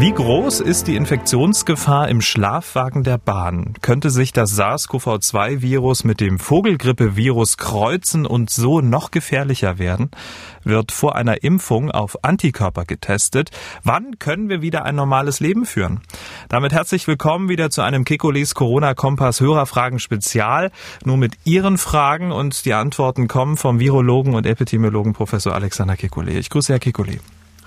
Wie groß ist die Infektionsgefahr im Schlafwagen der Bahn? Könnte sich das SARS-CoV-2-Virus mit dem Vogelgrippe-Virus kreuzen und so noch gefährlicher werden? Wird vor einer Impfung auf Antikörper getestet? Wann können wir wieder ein normales Leben führen? Damit herzlich willkommen wieder zu einem Kekulis Corona-Kompass Hörerfragen Spezial. Nur mit Ihren Fragen und die Antworten kommen vom Virologen und Epidemiologen Professor Alexander Kekulé. Ich grüße Herr Kekulé.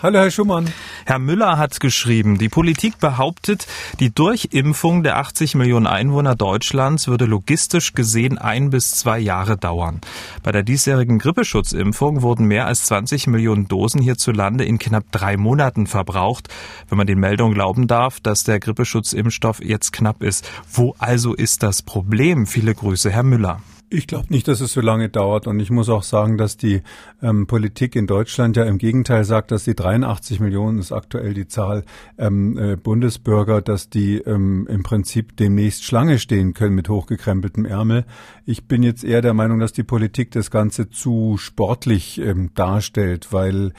Hallo, Herr Schumann. Herr Müller hat geschrieben, die Politik behauptet, die Durchimpfung der 80 Millionen Einwohner Deutschlands würde logistisch gesehen ein bis zwei Jahre dauern. Bei der diesjährigen Grippeschutzimpfung wurden mehr als 20 Millionen Dosen hierzulande in knapp drei Monaten verbraucht, wenn man den Meldungen glauben darf, dass der Grippeschutzimpfstoff jetzt knapp ist. Wo also ist das Problem? Viele Grüße, Herr Müller. Ich glaube nicht, dass es so lange dauert. Und ich muss auch sagen, dass die ähm, Politik in Deutschland ja im Gegenteil sagt, dass die 83 Millionen ist aktuell die Zahl ähm, äh, Bundesbürger, dass die ähm, im Prinzip demnächst Schlange stehen können mit hochgekrempeltem Ärmel. Ich bin jetzt eher der Meinung, dass die Politik das Ganze zu sportlich ähm, darstellt, weil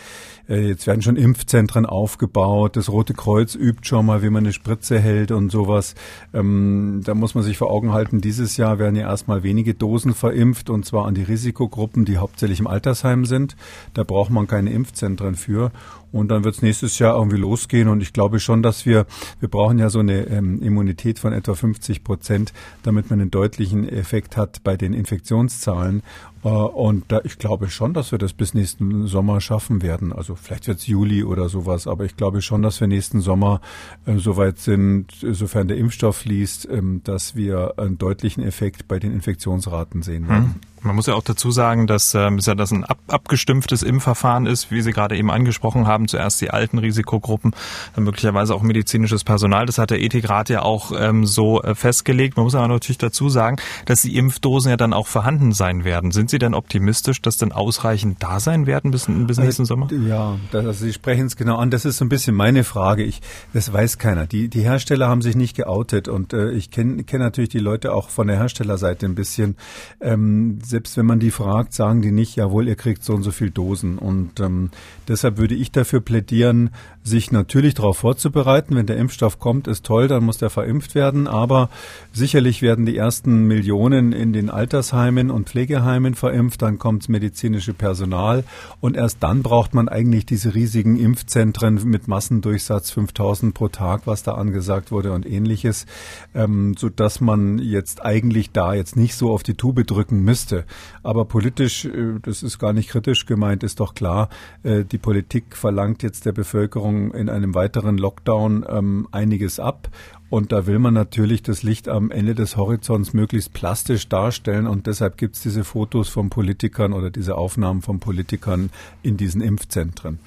äh, jetzt werden schon Impfzentren aufgebaut. Das Rote Kreuz übt schon mal, wie man eine Spritze hält und sowas. Ähm, da muss man sich vor Augen halten, dieses Jahr werden ja erstmal wenige Dosen Dosen verimpft und zwar an die Risikogruppen, die hauptsächlich im Altersheim sind. Da braucht man keine Impfzentren für. Und dann wird es nächstes Jahr irgendwie losgehen. Und ich glaube schon, dass wir, wir brauchen ja so eine ähm, Immunität von etwa 50 Prozent, damit man einen deutlichen Effekt hat bei den Infektionszahlen. Äh, und da, ich glaube schon, dass wir das bis nächsten Sommer schaffen werden. Also vielleicht wird es Juli oder sowas, aber ich glaube schon, dass wir nächsten Sommer äh, soweit sind, sofern der Impfstoff fließt, äh, dass wir einen deutlichen Effekt bei den Infektionsraten sehen werden. Hm. Man muss ja auch dazu sagen, dass ähm, ja das ein ab, abgestimmtes Impfverfahren ist, wie Sie gerade eben angesprochen haben. Zuerst die alten Risikogruppen, dann möglicherweise auch medizinisches Personal. Das hat der Ethikrat ja auch ähm, so äh, festgelegt. Man muss aber natürlich dazu sagen, dass die Impfdosen ja dann auch vorhanden sein werden. Sind Sie denn optimistisch, dass dann ausreichend da sein werden bis, bis nächsten Sommer? Ja, das, also Sie sprechen es genau an. Das ist so ein bisschen meine Frage. Ich, das weiß keiner. Die, die Hersteller haben sich nicht geoutet und äh, ich kenne kenn natürlich die Leute auch von der Herstellerseite ein bisschen. Ähm, selbst wenn man die fragt, sagen die nicht, jawohl, ihr kriegt so und so viel Dosen. Und ähm, deshalb würde ich dafür plädieren, sich natürlich darauf vorzubereiten. Wenn der Impfstoff kommt, ist toll, dann muss der verimpft werden. Aber sicherlich werden die ersten Millionen in den Altersheimen und Pflegeheimen verimpft. Dann kommt das medizinische Personal. Und erst dann braucht man eigentlich diese riesigen Impfzentren mit Massendurchsatz 5000 pro Tag, was da angesagt wurde und ähnliches, ähm, sodass man jetzt eigentlich da jetzt nicht so auf die Tube drücken müsste. Aber politisch, äh, das ist gar nicht kritisch gemeint, ist doch klar, äh, die Politik verlangt jetzt der Bevölkerung in einem weiteren Lockdown ähm, einiges ab. Und da will man natürlich das Licht am Ende des Horizonts möglichst plastisch darstellen. Und deshalb gibt es diese Fotos von Politikern oder diese Aufnahmen von Politikern in diesen Impfzentren.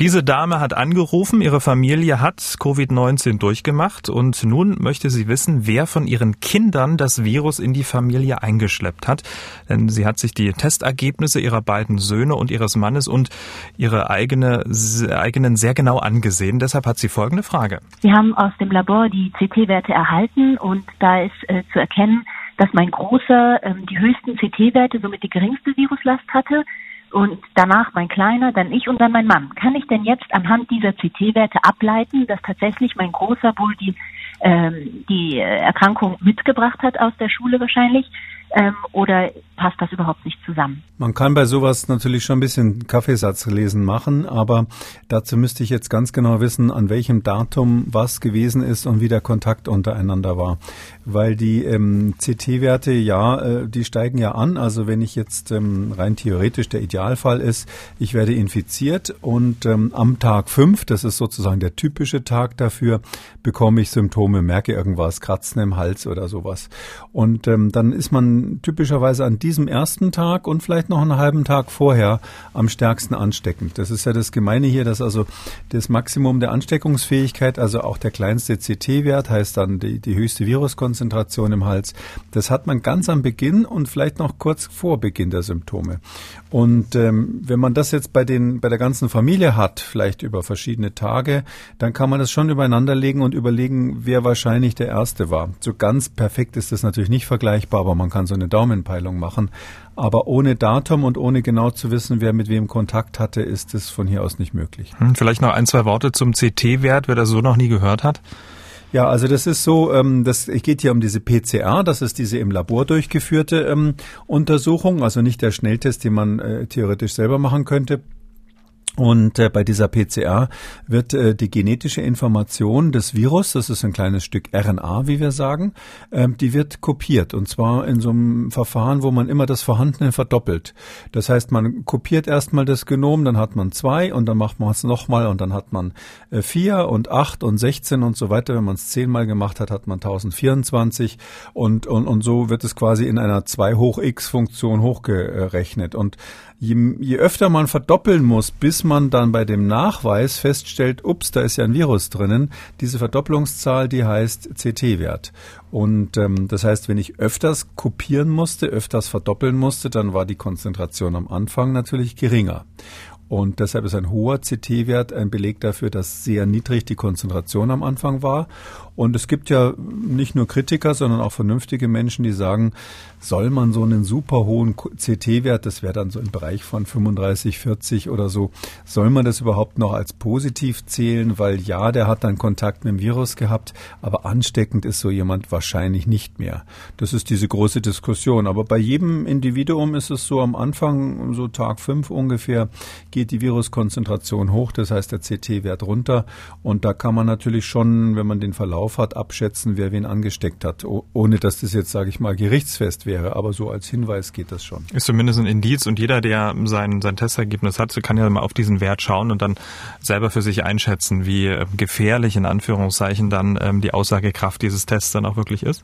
Diese Dame hat angerufen, ihre Familie hat Covid-19 durchgemacht und nun möchte sie wissen, wer von ihren Kindern das Virus in die Familie eingeschleppt hat. Denn sie hat sich die Testergebnisse ihrer beiden Söhne und ihres Mannes und ihre eigene, eigenen sehr genau angesehen. Deshalb hat sie folgende Frage. Sie haben aus dem Labor die CT-Werte erhalten und da ist äh, zu erkennen, dass mein Großer ähm, die höchsten CT-Werte, somit die geringste Viruslast hatte und danach mein Kleiner, dann ich und dann mein Mann. Kann ich denn jetzt anhand dieser CT-Werte ableiten, dass tatsächlich mein Großer wohl die, ähm, die Erkrankung mitgebracht hat aus der Schule wahrscheinlich? Ähm, oder passt das überhaupt nicht zusammen? Man kann bei sowas natürlich schon ein bisschen Kaffeesatzlesen machen, aber dazu müsste ich jetzt ganz genau wissen, an welchem Datum was gewesen ist und wie der Kontakt untereinander war. Weil die ähm, CT-Werte, ja, äh, die steigen ja an. Also wenn ich jetzt ähm, rein theoretisch der Idealfall ist, ich werde infiziert und ähm, am Tag fünf, das ist sozusagen der typische Tag dafür, bekomme ich Symptome, merke irgendwas, Kratzen im Hals oder sowas. Und ähm, dann ist man typischerweise an diesem ersten Tag und vielleicht noch einen halben Tag vorher am stärksten ansteckend. Das ist ja das Gemeine hier, dass also das Maximum der Ansteckungsfähigkeit, also auch der kleinste CT-Wert, heißt dann die, die höchste Viruskonzentration im Hals, das hat man ganz am Beginn und vielleicht noch kurz vor Beginn der Symptome. Und ähm, wenn man das jetzt bei den bei der ganzen Familie hat, vielleicht über verschiedene Tage, dann kann man das schon übereinander legen und überlegen, wer wahrscheinlich der erste war. So ganz perfekt ist das natürlich nicht vergleichbar, aber man kann so eine Daumenpeilung machen. Aber ohne Datum und ohne genau zu wissen, wer mit wem Kontakt hatte, ist es von hier aus nicht möglich. Hm, vielleicht noch ein, zwei Worte zum CT-Wert, wer das so noch nie gehört hat. Ja, also das ist so, ähm, das geht hier um diese PCR, das ist diese im Labor durchgeführte ähm, Untersuchung, also nicht der Schnelltest, den man äh, theoretisch selber machen könnte. Und äh, bei dieser PCR wird äh, die genetische Information des Virus, das ist ein kleines Stück RNA, wie wir sagen, ähm, die wird kopiert. Und zwar in so einem Verfahren, wo man immer das Vorhandene verdoppelt. Das heißt, man kopiert erstmal das Genom, dann hat man zwei und dann macht man es nochmal und dann hat man äh, vier und acht und sechzehn und so weiter. Wenn man es zehnmal gemacht hat, hat man 1024 und, und, und so wird es quasi in einer 2 hoch x Funktion hochgerechnet. Und je, je öfter man verdoppeln muss, bis man dann bei dem Nachweis feststellt, ups, da ist ja ein Virus drinnen, diese Verdopplungszahl, die heißt CT-Wert. Und ähm, das heißt, wenn ich öfters kopieren musste, öfters verdoppeln musste, dann war die Konzentration am Anfang natürlich geringer. Und deshalb ist ein hoher CT-Wert ein Beleg dafür, dass sehr niedrig die Konzentration am Anfang war. Und es gibt ja nicht nur Kritiker, sondern auch vernünftige Menschen, die sagen, soll man so einen super hohen CT-Wert, das wäre dann so im Bereich von 35, 40 oder so, soll man das überhaupt noch als positiv zählen? Weil ja, der hat dann Kontakt mit dem Virus gehabt, aber ansteckend ist so jemand wahrscheinlich nicht mehr. Das ist diese große Diskussion. Aber bei jedem Individuum ist es so am Anfang, so Tag fünf ungefähr, geht die Viruskonzentration hoch, das heißt der CT-Wert runter. Und da kann man natürlich schon, wenn man den Verlauf hat, abschätzen, wer wen angesteckt hat, ohne dass das jetzt, sage ich mal, gerichtsfest wäre. Aber so als Hinweis geht das schon. Ist zumindest ein Indiz und jeder, der sein, sein Testergebnis hat, kann ja mal auf diesen Wert schauen und dann selber für sich einschätzen, wie äh, gefährlich in Anführungszeichen dann ähm, die Aussagekraft dieses Tests dann auch wirklich ist.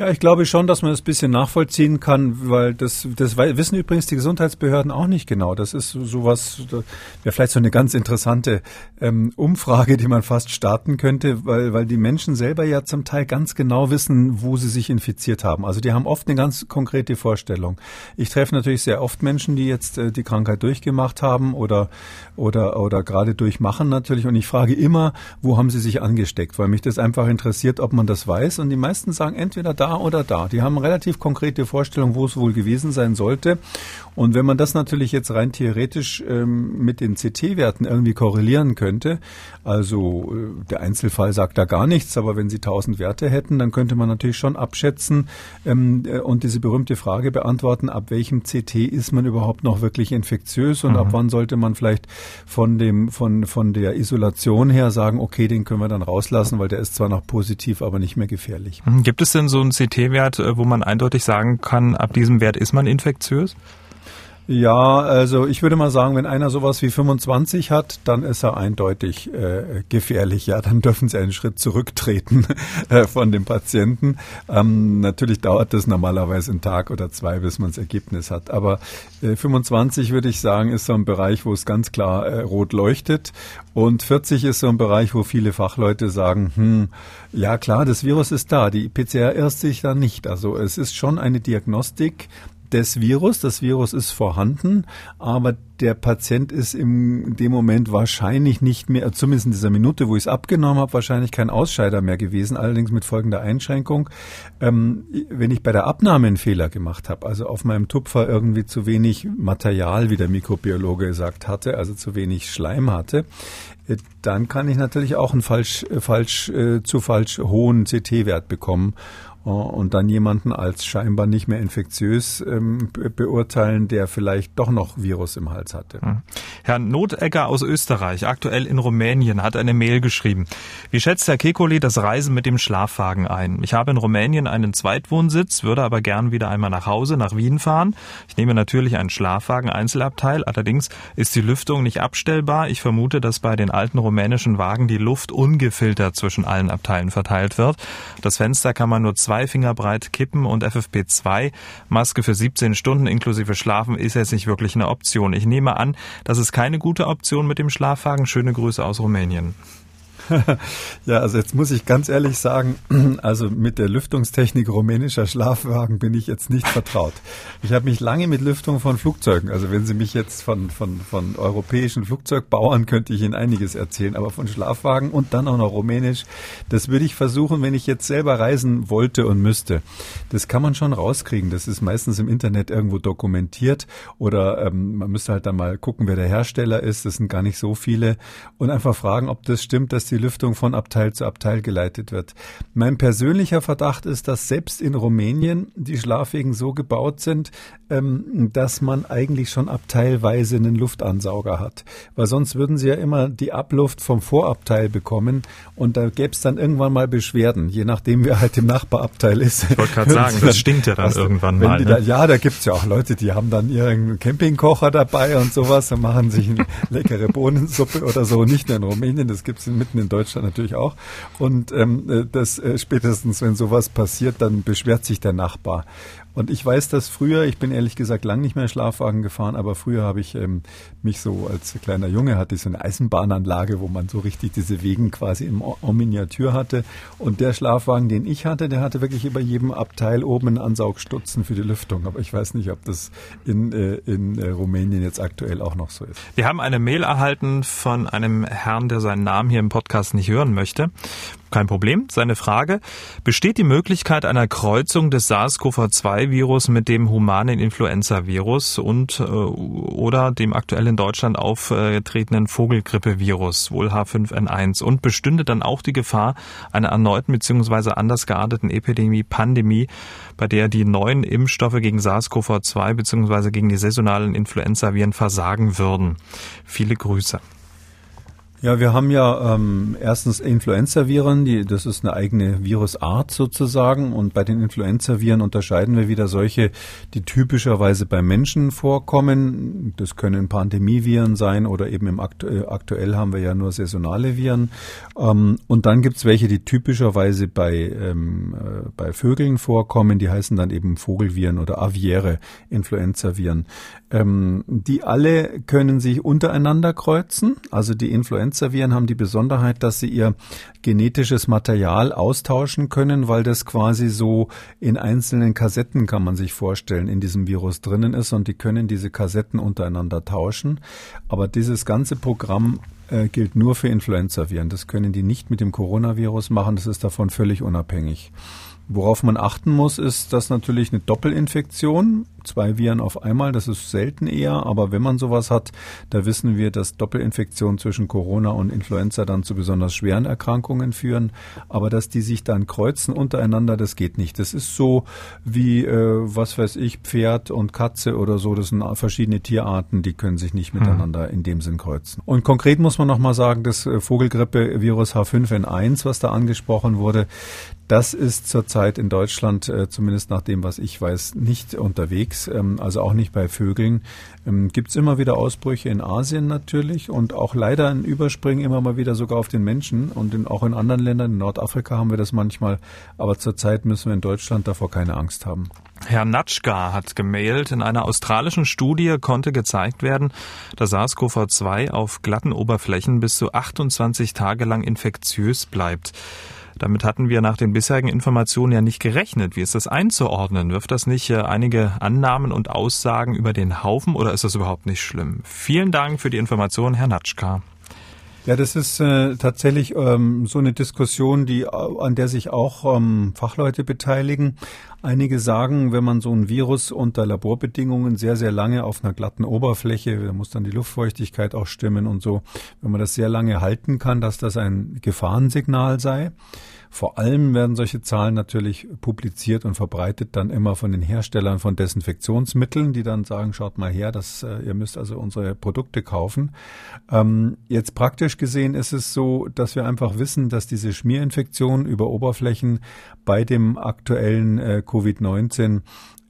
Ja, ich glaube schon, dass man das ein bisschen nachvollziehen kann, weil das, das wissen übrigens die Gesundheitsbehörden auch nicht genau. Das ist sowas, wäre vielleicht so eine ganz interessante ähm, Umfrage, die man fast starten könnte, weil, weil die Menschen selber ja zum Teil ganz genau wissen, wo sie sich infiziert haben. Also die haben oft eine ganz konkrete Vorstellung. Ich treffe natürlich sehr oft Menschen, die jetzt äh, die Krankheit durchgemacht haben oder, oder, oder gerade durchmachen natürlich. Und ich frage immer, wo haben sie sich angesteckt, weil mich das einfach interessiert, ob man das weiß. Und die meisten sagen entweder da oder da. Die haben relativ konkrete Vorstellungen, wo es wohl gewesen sein sollte. Und wenn man das natürlich jetzt rein theoretisch ähm, mit den CT-Werten irgendwie korrelieren könnte, also äh, der Einzelfall sagt da gar nichts, aber wenn Sie 1000 Werte hätten, dann könnte man natürlich schon abschätzen ähm, äh, und diese berühmte Frage beantworten, ab welchem CT ist man überhaupt noch wirklich infektiös und mhm. ab wann sollte man vielleicht von dem von von der Isolation her sagen, okay, den können wir dann rauslassen, weil der ist zwar noch positiv, aber nicht mehr gefährlich. Gibt es denn so einen CT-Wert, äh, wo man eindeutig sagen kann, ab diesem Wert ist man infektiös? Ja, also ich würde mal sagen, wenn einer sowas wie 25 hat, dann ist er eindeutig äh, gefährlich. Ja, dann dürfen Sie einen Schritt zurücktreten äh, von dem Patienten. Ähm, natürlich dauert das normalerweise einen Tag oder zwei, bis man das Ergebnis hat. Aber äh, 25 würde ich sagen, ist so ein Bereich, wo es ganz klar äh, rot leuchtet. Und 40 ist so ein Bereich, wo viele Fachleute sagen, hm, ja klar, das Virus ist da. Die PCR irrt sich da nicht. Also es ist schon eine Diagnostik, des Virus. Das Virus ist vorhanden, aber der Patient ist in dem Moment wahrscheinlich nicht mehr, zumindest in dieser Minute, wo ich es abgenommen habe, wahrscheinlich kein Ausscheider mehr gewesen, allerdings mit folgender Einschränkung. Ähm, wenn ich bei der Abnahme einen Fehler gemacht habe, also auf meinem Tupfer irgendwie zu wenig Material, wie der Mikrobiologe gesagt hatte, also zu wenig Schleim hatte, äh, dann kann ich natürlich auch einen falsch, äh, falsch, äh, zu falsch hohen CT-Wert bekommen. Und dann jemanden als scheinbar nicht mehr infektiös ähm, beurteilen, der vielleicht doch noch Virus im Hals hatte. Hm. Herr Notegger aus Österreich, aktuell in Rumänien, hat eine Mail geschrieben. Wie schätzt Herr Kekoli das Reisen mit dem Schlafwagen ein? Ich habe in Rumänien einen Zweitwohnsitz, würde aber gern wieder einmal nach Hause, nach Wien fahren. Ich nehme natürlich einen Schlafwagen Einzelabteil, allerdings ist die Lüftung nicht abstellbar. Ich vermute, dass bei den alten rumänischen Wagen die Luft ungefiltert zwischen allen Abteilen verteilt wird. Das Fenster kann man nur zwei Finger breit kippen und FFP2 Maske für 17 Stunden inklusive Schlafen ist jetzt nicht wirklich eine Option. Ich nehme an, das ist keine gute Option mit dem Schlafwagen. Schöne Grüße aus Rumänien. ja, also jetzt muss ich ganz ehrlich sagen, also mit der Lüftungstechnik rumänischer Schlafwagen bin ich jetzt nicht vertraut. Ich habe mich lange mit Lüftung von Flugzeugen, also wenn Sie mich jetzt von, von, von europäischen Flugzeugbauern, könnte ich Ihnen einiges erzählen, aber von Schlafwagen und dann auch noch rumänisch, das würde ich versuchen, wenn ich jetzt selber reisen wollte und müsste. Das kann man schon rauskriegen. Das ist meistens im Internet irgendwo dokumentiert oder ähm, man müsste halt dann mal gucken, wer der Hersteller ist. Das sind gar nicht so viele und einfach fragen, ob das stimmt, dass die Lüftung von Abteil zu Abteil geleitet wird. Mein persönlicher Verdacht ist, dass selbst in Rumänien die Schlafwegen so gebaut sind, ähm, dass man eigentlich schon abteilweise einen Luftansauger hat. Weil sonst würden sie ja immer die Abluft vom Vorabteil bekommen und da gäbe es dann irgendwann mal Beschwerden, je nachdem wer halt im Nachbarabteil ist. Ich wollte gerade sagen, das stinkt ja dann irgendwann mal. Ne? Da, ja, da gibt's ja auch Leute, die haben dann ihren Campingkocher dabei und sowas und machen sich eine leckere Bohnensuppe oder so. Nicht nur in Rumänien, das gibt's mitten in Deutschland natürlich auch. Und ähm, äh, das äh, spätestens, wenn sowas passiert, dann beschwert sich der Nachbar. Und ich weiß, dass früher, ich bin ehrlich gesagt lang nicht mehr Schlafwagen gefahren, aber früher habe ich ähm, mich so als kleiner Junge hatte ich so eine Eisenbahnanlage, wo man so richtig diese Wegen quasi im en Miniatur hatte. Und der Schlafwagen, den ich hatte, der hatte wirklich über jedem Abteil oben einen Ansaugstutzen für die Lüftung. Aber ich weiß nicht, ob das in, äh, in äh, Rumänien jetzt aktuell auch noch so ist. Wir haben eine Mail erhalten von einem Herrn, der seinen Namen hier im Podcast nicht hören möchte. Kein Problem. Seine Frage. Besteht die Möglichkeit einer Kreuzung des SARS-CoV-2-Virus mit dem humanen Influenza-Virus und äh, oder dem aktuell in Deutschland aufgetretenen Vogelgrippe-Virus, wohl H5N1? Und bestünde dann auch die Gefahr einer erneuten bzw. anders gearteten Epidemie, Pandemie, bei der die neuen Impfstoffe gegen SARS-CoV-2 bzw. gegen die saisonalen Influenza-Viren versagen würden? Viele Grüße. Ja, wir haben ja ähm, erstens Influenza-Viren, die, das ist eine eigene Virusart sozusagen. Und bei den Influenza-Viren unterscheiden wir wieder solche, die typischerweise bei Menschen vorkommen. Das können Pandemieviren sein oder eben im aktu äh, aktuell haben wir ja nur saisonale Viren. Ähm, und dann gibt's welche, die typischerweise bei, ähm, äh, bei Vögeln vorkommen. Die heißen dann eben Vogelviren oder aviäre Influenza-Viren. Ähm, die alle können sich untereinander kreuzen. Also die Influenza-Viren haben die Besonderheit, dass sie ihr genetisches Material austauschen können, weil das quasi so in einzelnen Kassetten, kann man sich vorstellen, in diesem Virus drinnen ist und die können diese Kassetten untereinander tauschen. Aber dieses ganze Programm äh, gilt nur für Influenza-Viren. Das können die nicht mit dem Coronavirus machen. Das ist davon völlig unabhängig. Worauf man achten muss, ist, dass natürlich eine Doppelinfektion, zwei Viren auf einmal, das ist selten eher, aber wenn man sowas hat, da wissen wir, dass Doppelinfektionen zwischen Corona und Influenza dann zu besonders schweren Erkrankungen führen. Aber dass die sich dann kreuzen untereinander, das geht nicht. Das ist so wie, äh, was weiß ich, Pferd und Katze oder so. Das sind verschiedene Tierarten, die können sich nicht hm. miteinander in dem Sinn kreuzen. Und konkret muss man nochmal sagen, das äh, Vogelgrippe-Virus H5N1, was da angesprochen wurde, das ist zurzeit in Deutschland, äh, zumindest nach dem, was ich weiß, nicht unterwegs, ähm, also auch nicht bei Vögeln. Ähm, Gibt es immer wieder Ausbrüche in Asien natürlich und auch leider ein Überspringen immer mal wieder sogar auf den Menschen und in, auch in anderen Ländern, in Nordafrika haben wir das manchmal, aber zurzeit müssen wir in Deutschland davor keine Angst haben. Herr Natschka hat gemailt, in einer australischen Studie konnte gezeigt werden, dass SARS-CoV-2 auf glatten Oberflächen bis zu 28 Tage lang infektiös bleibt. Damit hatten wir nach den bisherigen Informationen ja nicht gerechnet. Wie ist das einzuordnen? Wirft das nicht äh, einige Annahmen und Aussagen über den Haufen oder ist das überhaupt nicht schlimm? Vielen Dank für die Information, Herr Natschka. Ja, das ist äh, tatsächlich ähm, so eine Diskussion, die an der sich auch ähm, Fachleute beteiligen. Einige sagen, wenn man so ein Virus unter Laborbedingungen sehr, sehr lange auf einer glatten Oberfläche, da muss dann die Luftfeuchtigkeit auch stimmen und so, wenn man das sehr lange halten kann, dass das ein Gefahrensignal sei. Vor allem werden solche Zahlen natürlich publiziert und verbreitet dann immer von den Herstellern von Desinfektionsmitteln, die dann sagen, schaut mal her, dass äh, ihr müsst also unsere Produkte kaufen. Ähm, jetzt praktisch gesehen ist es so, dass wir einfach wissen, dass diese Schmierinfektion über Oberflächen bei dem aktuellen äh, Covid-19 äh,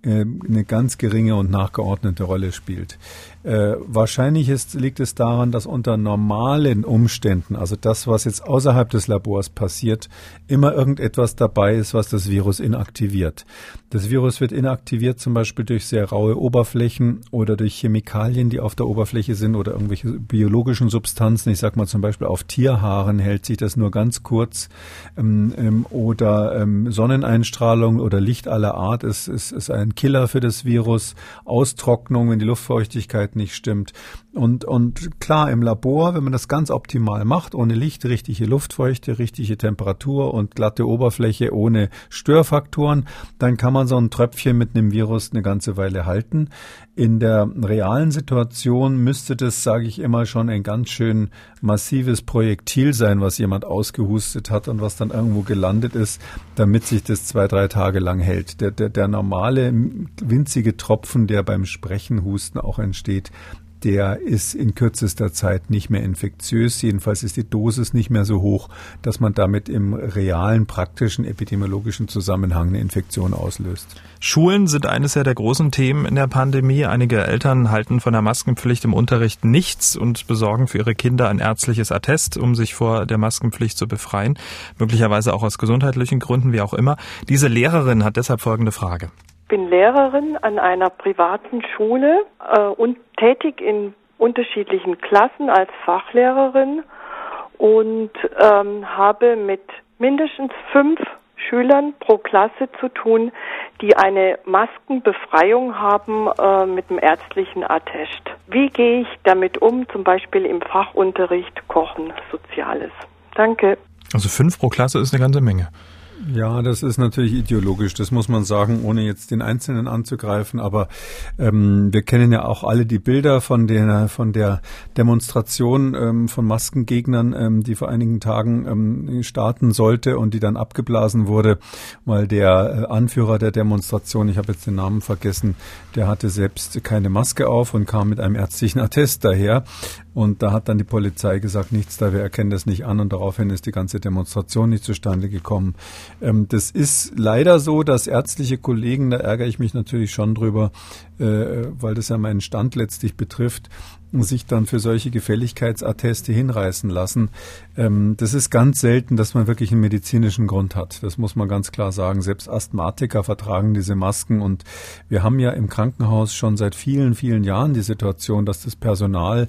eine ganz geringe und nachgeordnete Rolle spielt. Äh, wahrscheinlich ist, liegt es daran, dass unter normalen Umständen, also das, was jetzt außerhalb des Labors passiert, immer irgendetwas dabei ist, was das Virus inaktiviert. Das Virus wird inaktiviert zum Beispiel durch sehr raue Oberflächen oder durch Chemikalien, die auf der Oberfläche sind oder irgendwelche biologischen Substanzen. Ich sage mal zum Beispiel auf Tierhaaren hält sich das nur ganz kurz ähm, ähm, oder ähm, Sonneneinstrahlung oder Licht aller Art ist, ist, ist ein Killer für das Virus. Austrocknung, wenn die Luftfeuchtigkeit Luftfeuchtigkeit nicht stimmt. Und, und klar, im Labor, wenn man das ganz optimal macht, ohne Licht, richtige Luftfeuchte, richtige Temperatur und glatte Oberfläche ohne Störfaktoren, dann kann man so ein Tröpfchen mit einem Virus eine ganze Weile halten. In der realen Situation müsste das, sage ich immer, schon ein ganz schön massives Projektil sein, was jemand ausgehustet hat und was dann irgendwo gelandet ist, damit sich das zwei, drei Tage lang hält. Der, der, der normale winzige Tropfen, der beim Sprechen, Husten auch entsteht, der ist in kürzester Zeit nicht mehr infektiös. Jedenfalls ist die Dosis nicht mehr so hoch, dass man damit im realen, praktischen, epidemiologischen Zusammenhang eine Infektion auslöst. Schulen sind eines der großen Themen in der Pandemie. Einige Eltern halten von der Maskenpflicht im Unterricht nichts und besorgen für ihre Kinder ein ärztliches Attest, um sich vor der Maskenpflicht zu befreien. Möglicherweise auch aus gesundheitlichen Gründen, wie auch immer. Diese Lehrerin hat deshalb folgende Frage bin Lehrerin an einer privaten Schule äh, und tätig in unterschiedlichen Klassen als Fachlehrerin und ähm, habe mit mindestens fünf Schülern pro Klasse zu tun, die eine Maskenbefreiung haben äh, mit dem ärztlichen Attest. Wie gehe ich damit um, zum Beispiel im Fachunterricht Kochen, Soziales? Danke. Also fünf pro Klasse ist eine ganze Menge. Ja, das ist natürlich ideologisch, das muss man sagen, ohne jetzt den Einzelnen anzugreifen. Aber ähm, wir kennen ja auch alle die Bilder von der von der Demonstration ähm, von Maskengegnern, ähm, die vor einigen Tagen ähm, starten sollte und die dann abgeblasen wurde, weil der äh, Anführer der Demonstration, ich habe jetzt den Namen vergessen, der hatte selbst keine Maske auf und kam mit einem ärztlichen Attest daher. Und da hat dann die Polizei gesagt, nichts da, wir erkennen das nicht an und daraufhin ist die ganze Demonstration nicht zustande gekommen. Ähm, das ist leider so, dass ärztliche Kollegen, da ärgere ich mich natürlich schon drüber, äh, weil das ja meinen Stand letztlich betrifft, sich dann für solche Gefälligkeitsatteste hinreißen lassen. Ähm, das ist ganz selten, dass man wirklich einen medizinischen Grund hat. Das muss man ganz klar sagen. Selbst Asthmatiker vertragen diese Masken und wir haben ja im Krankenhaus schon seit vielen, vielen Jahren die Situation, dass das Personal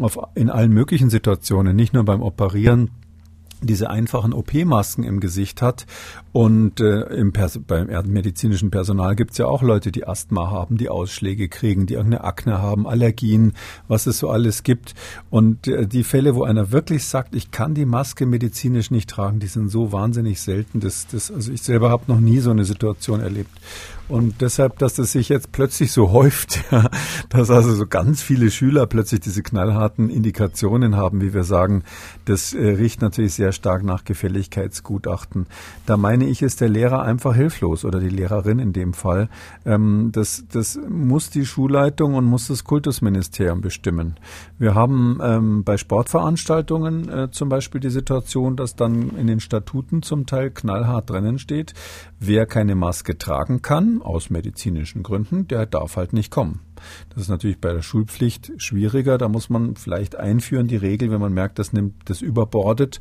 auf, in allen möglichen Situationen, nicht nur beim Operieren, diese einfachen OP-Masken im Gesicht hat. Und äh, im Pers beim medizinischen Personal gibt's ja auch Leute, die Asthma haben, die Ausschläge kriegen, die irgendeine Akne haben, Allergien, was es so alles gibt. Und äh, die Fälle, wo einer wirklich sagt, ich kann die Maske medizinisch nicht tragen, die sind so wahnsinnig selten. Das, das, also ich selber habe noch nie so eine Situation erlebt. Und deshalb, dass das sich jetzt plötzlich so häuft, ja, dass also so ganz viele Schüler plötzlich diese knallharten Indikationen haben, wie wir sagen, das äh, riecht natürlich sehr stark nach Gefälligkeitsgutachten. Da meine ich, ist der Lehrer einfach hilflos oder die Lehrerin in dem Fall. Ähm, das, das muss die Schulleitung und muss das Kultusministerium bestimmen. Wir haben ähm, bei Sportveranstaltungen äh, zum Beispiel die Situation, dass dann in den Statuten zum Teil knallhart drinnen steht, wer keine Maske tragen kann, aus medizinischen Gründen, der darf halt nicht kommen. Das ist natürlich bei der Schulpflicht schwieriger. Da muss man vielleicht einführen die Regel, wenn man merkt, das nimmt das überbordet,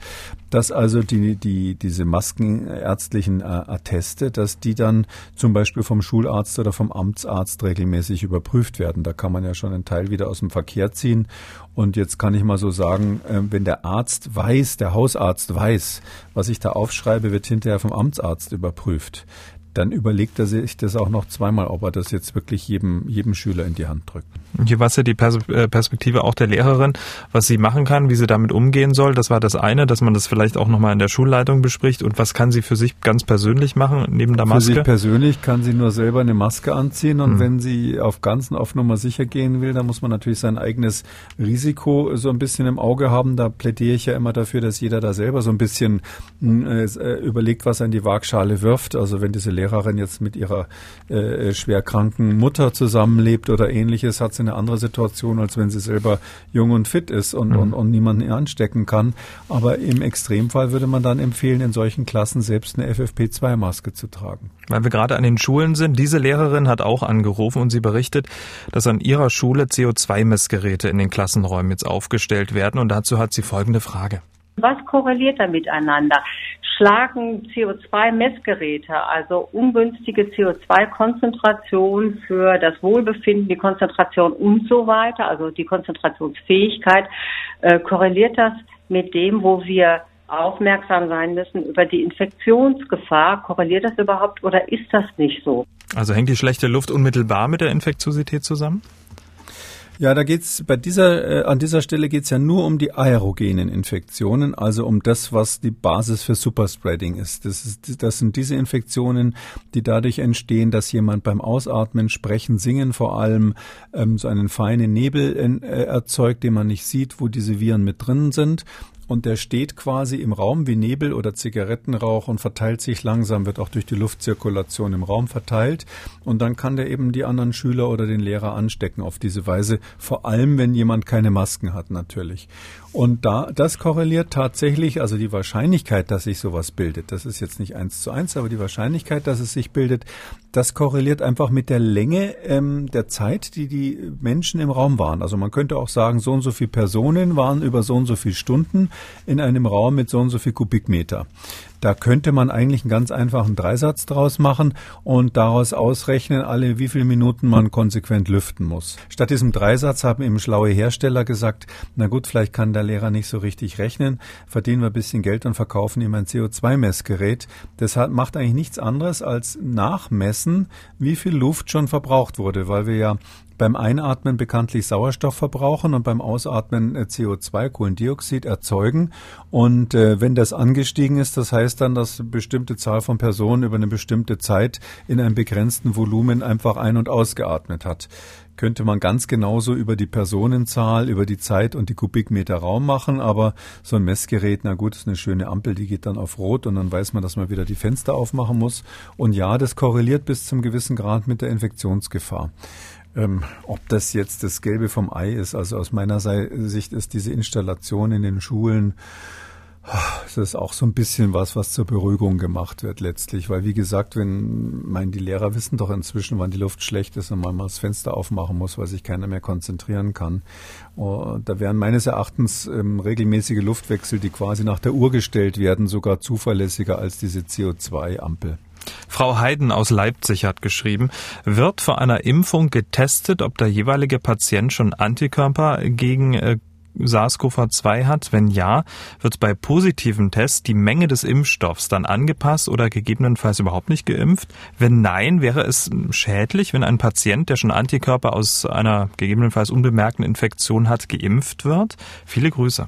dass also die, die, diese maskenärztlichen äh, Atteste, dass die dann zum Beispiel vom Schularzt oder vom Amtsarzt regelmäßig überprüft werden. Da kann man ja schon einen Teil wieder aus dem Verkehr ziehen. Und jetzt kann ich mal so sagen, äh, wenn der Arzt weiß, der Hausarzt weiß, was ich da aufschreibe, wird hinterher vom Amtsarzt überprüft dann überlegt er sich das auch noch zweimal, ob er das jetzt wirklich jedem, jedem Schüler in die Hand drückt. Hier war es ja die äh, Perspektive auch der Lehrerin, was sie machen kann, wie sie damit umgehen soll. Das war das eine, dass man das vielleicht auch nochmal in der Schulleitung bespricht. Und was kann sie für sich ganz persönlich machen, neben der Maske? Für sich persönlich kann sie nur selber eine Maske anziehen. Und mhm. wenn sie auf ganzen auf Nummer sicher gehen will, dann muss man natürlich sein eigenes Risiko so ein bisschen im Auge haben. Da plädiere ich ja immer dafür, dass jeder da selber so ein bisschen hm, äh, überlegt, was er in die Waagschale wirft. Also wenn diese Lehrerin Lehrerin jetzt mit ihrer äh, schwerkranken Mutter zusammenlebt oder ähnliches, hat sie eine andere Situation, als wenn sie selber jung und fit ist und, mhm. und, und niemanden anstecken kann. Aber im Extremfall würde man dann empfehlen, in solchen Klassen selbst eine FFP2-Maske zu tragen. Weil wir gerade an den Schulen sind, diese Lehrerin hat auch angerufen und sie berichtet, dass an ihrer Schule CO2-Messgeräte in den Klassenräumen jetzt aufgestellt werden. Und dazu hat sie folgende Frage. Was korreliert da miteinander? Schlagen CO2-Messgeräte, also ungünstige CO2-Konzentration für das Wohlbefinden, die Konzentration und so weiter, also die Konzentrationsfähigkeit, äh, korreliert das mit dem, wo wir aufmerksam sein müssen über die Infektionsgefahr. Korreliert das überhaupt oder ist das nicht so? Also hängt die schlechte Luft unmittelbar mit der Infektiosität zusammen? Ja, da geht's bei dieser äh, an dieser Stelle geht's ja nur um die aerogenen Infektionen, also um das, was die Basis für Superspreading ist. Das, ist. das sind diese Infektionen, die dadurch entstehen, dass jemand beim Ausatmen, Sprechen, Singen vor allem ähm, so einen feinen Nebel äh, erzeugt, den man nicht sieht, wo diese Viren mit drin sind und der steht quasi im Raum wie Nebel oder Zigarettenrauch und verteilt sich langsam, wird auch durch die Luftzirkulation im Raum verteilt und dann kann der eben die anderen Schüler oder den Lehrer anstecken auf diese Weise, vor allem wenn jemand keine Masken hat natürlich. Und da, das korreliert tatsächlich, also die Wahrscheinlichkeit, dass sich sowas bildet, das ist jetzt nicht eins zu eins, aber die Wahrscheinlichkeit, dass es sich bildet, das korreliert einfach mit der Länge ähm, der Zeit, die die Menschen im Raum waren. Also man könnte auch sagen, so und so viele Personen waren über so und so viele Stunden in einem Raum mit so und so viel Kubikmeter. Da könnte man eigentlich einen ganz einfachen Dreisatz draus machen und daraus ausrechnen, alle wie viele Minuten man konsequent lüften muss. Statt diesem Dreisatz haben eben schlaue Hersteller gesagt, na gut, vielleicht kann der Lehrer nicht so richtig rechnen, verdienen wir ein bisschen Geld und verkaufen ihm ein CO2-Messgerät. Das macht eigentlich nichts anderes als nachmessen, wie viel Luft schon verbraucht wurde, weil wir ja beim Einatmen bekanntlich Sauerstoff verbrauchen und beim Ausatmen äh, CO2, Kohlendioxid erzeugen. Und äh, wenn das angestiegen ist, das heißt dann, dass eine bestimmte Zahl von Personen über eine bestimmte Zeit in einem begrenzten Volumen einfach ein- und ausgeatmet hat könnte man ganz genauso über die Personenzahl, über die Zeit und die Kubikmeter Raum machen, aber so ein Messgerät, na gut, ist eine schöne Ampel, die geht dann auf Rot und dann weiß man, dass man wieder die Fenster aufmachen muss. Und ja, das korreliert bis zum gewissen Grad mit der Infektionsgefahr. Ähm, ob das jetzt das Gelbe vom Ei ist, also aus meiner Sicht ist diese Installation in den Schulen, das ist auch so ein bisschen was, was zur Beruhigung gemacht wird letztlich, weil wie gesagt, wenn, mein, die Lehrer wissen doch inzwischen, wann die Luft schlecht ist und man mal das Fenster aufmachen muss, weil sich keiner mehr konzentrieren kann. Da wären meines Erachtens ähm, regelmäßige Luftwechsel, die quasi nach der Uhr gestellt werden, sogar zuverlässiger als diese CO2-Ampel. Frau Heiden aus Leipzig hat geschrieben, wird vor einer Impfung getestet, ob der jeweilige Patient schon Antikörper gegen äh, SARS-CoV-2 hat? Wenn ja, wird bei positiven Tests die Menge des Impfstoffs dann angepasst oder gegebenenfalls überhaupt nicht geimpft? Wenn nein, wäre es schädlich, wenn ein Patient, der schon Antikörper aus einer gegebenenfalls unbemerkten Infektion hat, geimpft wird? Viele Grüße.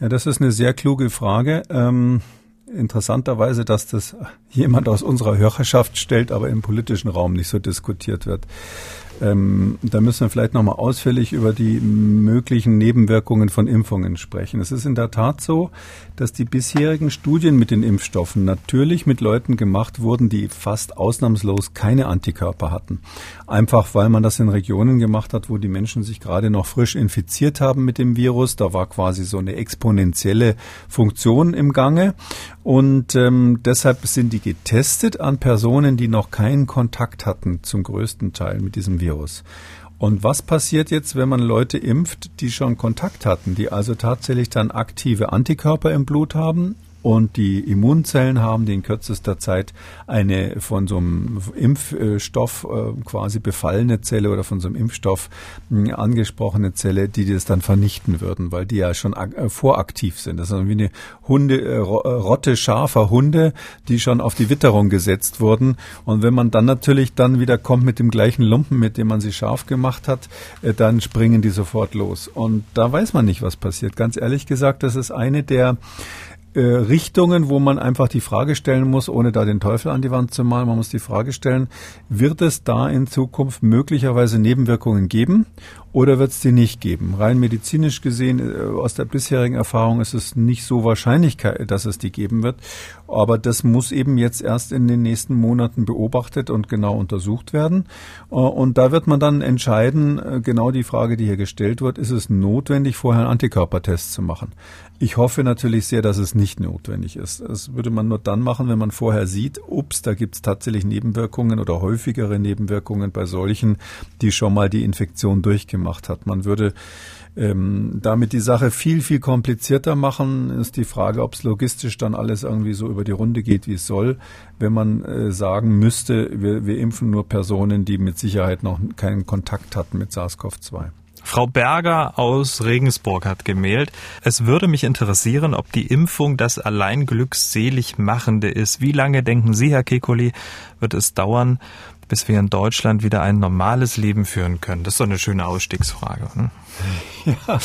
Ja, das ist eine sehr kluge Frage. Ähm interessanterweise, dass das jemand aus unserer Hörerschaft stellt, aber im politischen Raum nicht so diskutiert wird. Ähm, da müssen wir vielleicht nochmal ausführlich über die möglichen Nebenwirkungen von Impfungen sprechen. Es ist in der Tat so, dass die bisherigen Studien mit den Impfstoffen natürlich mit Leuten gemacht wurden, die fast ausnahmslos keine Antikörper hatten. Einfach weil man das in Regionen gemacht hat, wo die Menschen sich gerade noch frisch infiziert haben mit dem Virus. Da war quasi so eine exponentielle Funktion im Gange. Und ähm, deshalb sind die getestet an Personen, die noch keinen Kontakt hatten, zum größten Teil mit diesem Virus. Und was passiert jetzt, wenn man Leute impft, die schon Kontakt hatten, die also tatsächlich dann aktive Antikörper im Blut haben und die Immunzellen haben, die in kürzester Zeit eine von so einem Impfstoff äh, quasi befallene Zelle oder von so einem Impfstoff hm, angesprochene Zelle, die das dann vernichten würden, weil die ja schon äh, voraktiv sind. Das ist wie eine Hunde, äh, Rotte scharfer Hunde, die schon auf die Witterung gesetzt wurden. Und wenn man dann natürlich dann wieder kommt mit dem gleichen Lumpen, mit dem man sie scharf gemacht hat, dann springen die sofort los. Und da weiß man nicht, was passiert. Ganz ehrlich gesagt, das ist eine der äh, Richtungen, wo man einfach die Frage stellen muss, ohne da den Teufel an die Wand zu malen, man muss die Frage stellen, wird es da in Zukunft möglicherweise Nebenwirkungen geben? Oder wird es die nicht geben? Rein medizinisch gesehen, äh, aus der bisherigen Erfahrung ist es nicht so wahrscheinlich, dass es die geben wird. Aber das muss eben jetzt erst in den nächsten Monaten beobachtet und genau untersucht werden. Äh, und da wird man dann entscheiden, äh, genau die Frage, die hier gestellt wird, ist es notwendig, vorher einen Antikörpertest zu machen? Ich hoffe natürlich sehr, dass es nicht notwendig ist. Das würde man nur dann machen, wenn man vorher sieht, ups, da gibt es tatsächlich Nebenwirkungen oder häufigere Nebenwirkungen bei solchen, die schon mal die Infektion durchgemacht hat. Man würde ähm, damit die Sache viel, viel komplizierter machen, ist die Frage, ob es logistisch dann alles irgendwie so über die Runde geht, wie es soll. Wenn man äh, sagen müsste, wir, wir impfen nur Personen, die mit Sicherheit noch keinen Kontakt hatten mit SARS-CoV-2. Frau Berger aus Regensburg hat gemeldet. Es würde mich interessieren, ob die Impfung das allein glückselig machende ist. Wie lange denken Sie, Herr Kekulé, wird es dauern, bis wir in Deutschland wieder ein normales Leben führen können? Das ist doch eine schöne Ausstiegsfrage. Hm? Ja,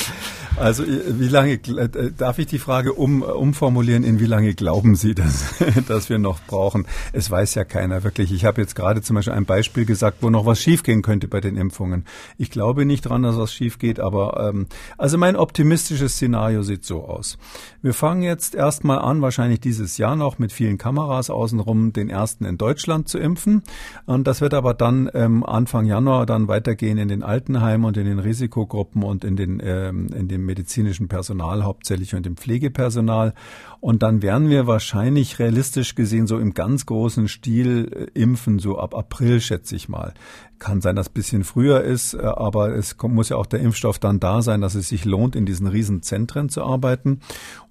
also wie lange äh, darf ich die Frage um, umformulieren? In wie lange glauben Sie, dass, dass wir noch brauchen? Es weiß ja keiner wirklich. Ich habe jetzt gerade zum Beispiel ein Beispiel gesagt, wo noch was schiefgehen könnte bei den Impfungen. Ich glaube nicht dran, dass was schief geht, aber ähm, also mein optimistisches Szenario sieht so aus. Wir fangen jetzt erstmal an, wahrscheinlich dieses Jahr noch mit vielen Kameras außenrum den ersten in Deutschland zu impfen. Und das wird aber dann ähm, Anfang Januar dann weitergehen in den Altenheimen und in den Risikogruppen und in den ähm, in dem medizinischen Personal hauptsächlich und dem Pflegepersonal. Und dann werden wir wahrscheinlich realistisch gesehen so im ganz großen Stil äh, impfen, so ab April schätze ich mal. Kann sein, dass es bisschen früher ist, äh, aber es muss ja auch der Impfstoff dann da sein, dass es sich lohnt, in diesen Riesenzentren zu arbeiten.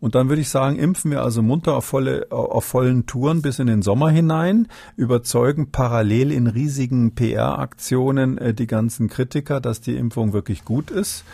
Und dann würde ich sagen, impfen wir also munter auf, volle, auf vollen Touren bis in den Sommer hinein, überzeugen parallel in riesigen PR-Aktionen äh, die ganzen Kritiker, dass die Impfung wirklich gut ist.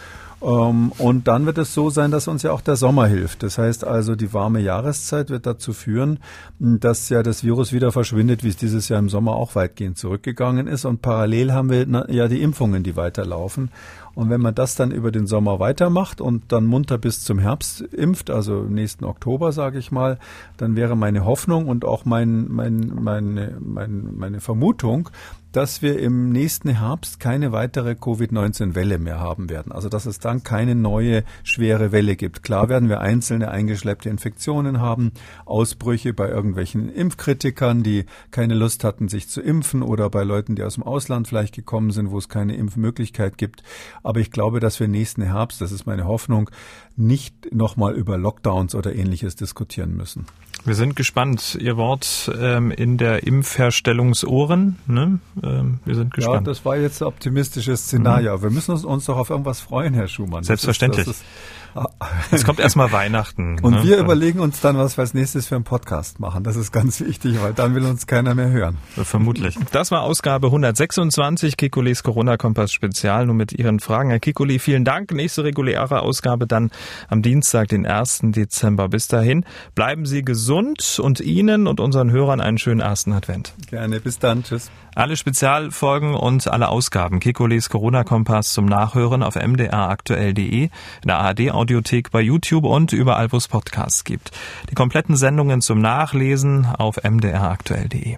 Ähm, und dann wird es so sein, dass uns ja auch der Sommer hilft. Das heißt also, die warme Jahreszeit wird dazu führen, dass ja das Virus wieder verschwindet, wie es dieses Jahr im Sommer auch weitgehend zurückgegangen ist. Und parallel haben wir ja die Impfungen, die weiterlaufen. Und wenn man das dann über den Sommer weitermacht und dann munter bis zum Herbst impft, also nächsten Oktober, sage ich mal, dann wäre meine Hoffnung und auch mein, mein, meine, mein, meine Vermutung, dass wir im nächsten Herbst keine weitere Covid-19-Welle mehr haben werden. Also dass es dann keine neue schwere Welle gibt. Klar werden wir einzelne eingeschleppte Infektionen haben, Ausbrüche bei irgendwelchen Impfkritikern, die keine Lust hatten, sich zu impfen oder bei Leuten, die aus dem Ausland vielleicht gekommen sind, wo es keine Impfmöglichkeit gibt. Aber ich glaube, dass wir nächsten Herbst, das ist meine Hoffnung, nicht nochmal über Lockdowns oder ähnliches diskutieren müssen. Wir sind gespannt. Ihr Wort ähm, in der Impfherstellungsohren. Ne? Ähm, wir sind gespannt. Ja, das war jetzt ein optimistisches Szenario. Mhm. Wir müssen uns, uns doch auf irgendwas freuen, Herr Schumann. Selbstverständlich. Das ist, das ist es kommt erstmal Weihnachten. Und ne? wir überlegen uns dann, was wir als nächstes für einen Podcast machen. Das ist ganz wichtig, weil dann will uns keiner mehr hören. Vermutlich. Das war Ausgabe 126 Kikulis Corona-Kompass Spezial. Nur mit Ihren Fragen. Herr Kikuli, vielen Dank. Nächste reguläre Ausgabe dann am Dienstag, den 1. Dezember. Bis dahin bleiben Sie gesund und Ihnen und unseren Hörern einen schönen ersten Advent. Gerne. Bis dann. Tschüss. Alle Spezialfolgen und alle Ausgaben Kikulis Corona-Kompass zum Nachhören auf mdraktuell.de, in der ARD-Audiothek bei YouTube und überall, wo es Podcasts gibt. Die kompletten Sendungen zum Nachlesen auf mdraktuell.de.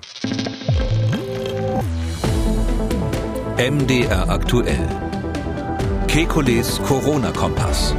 MDR aktuell. Kekules Corona-Kompass.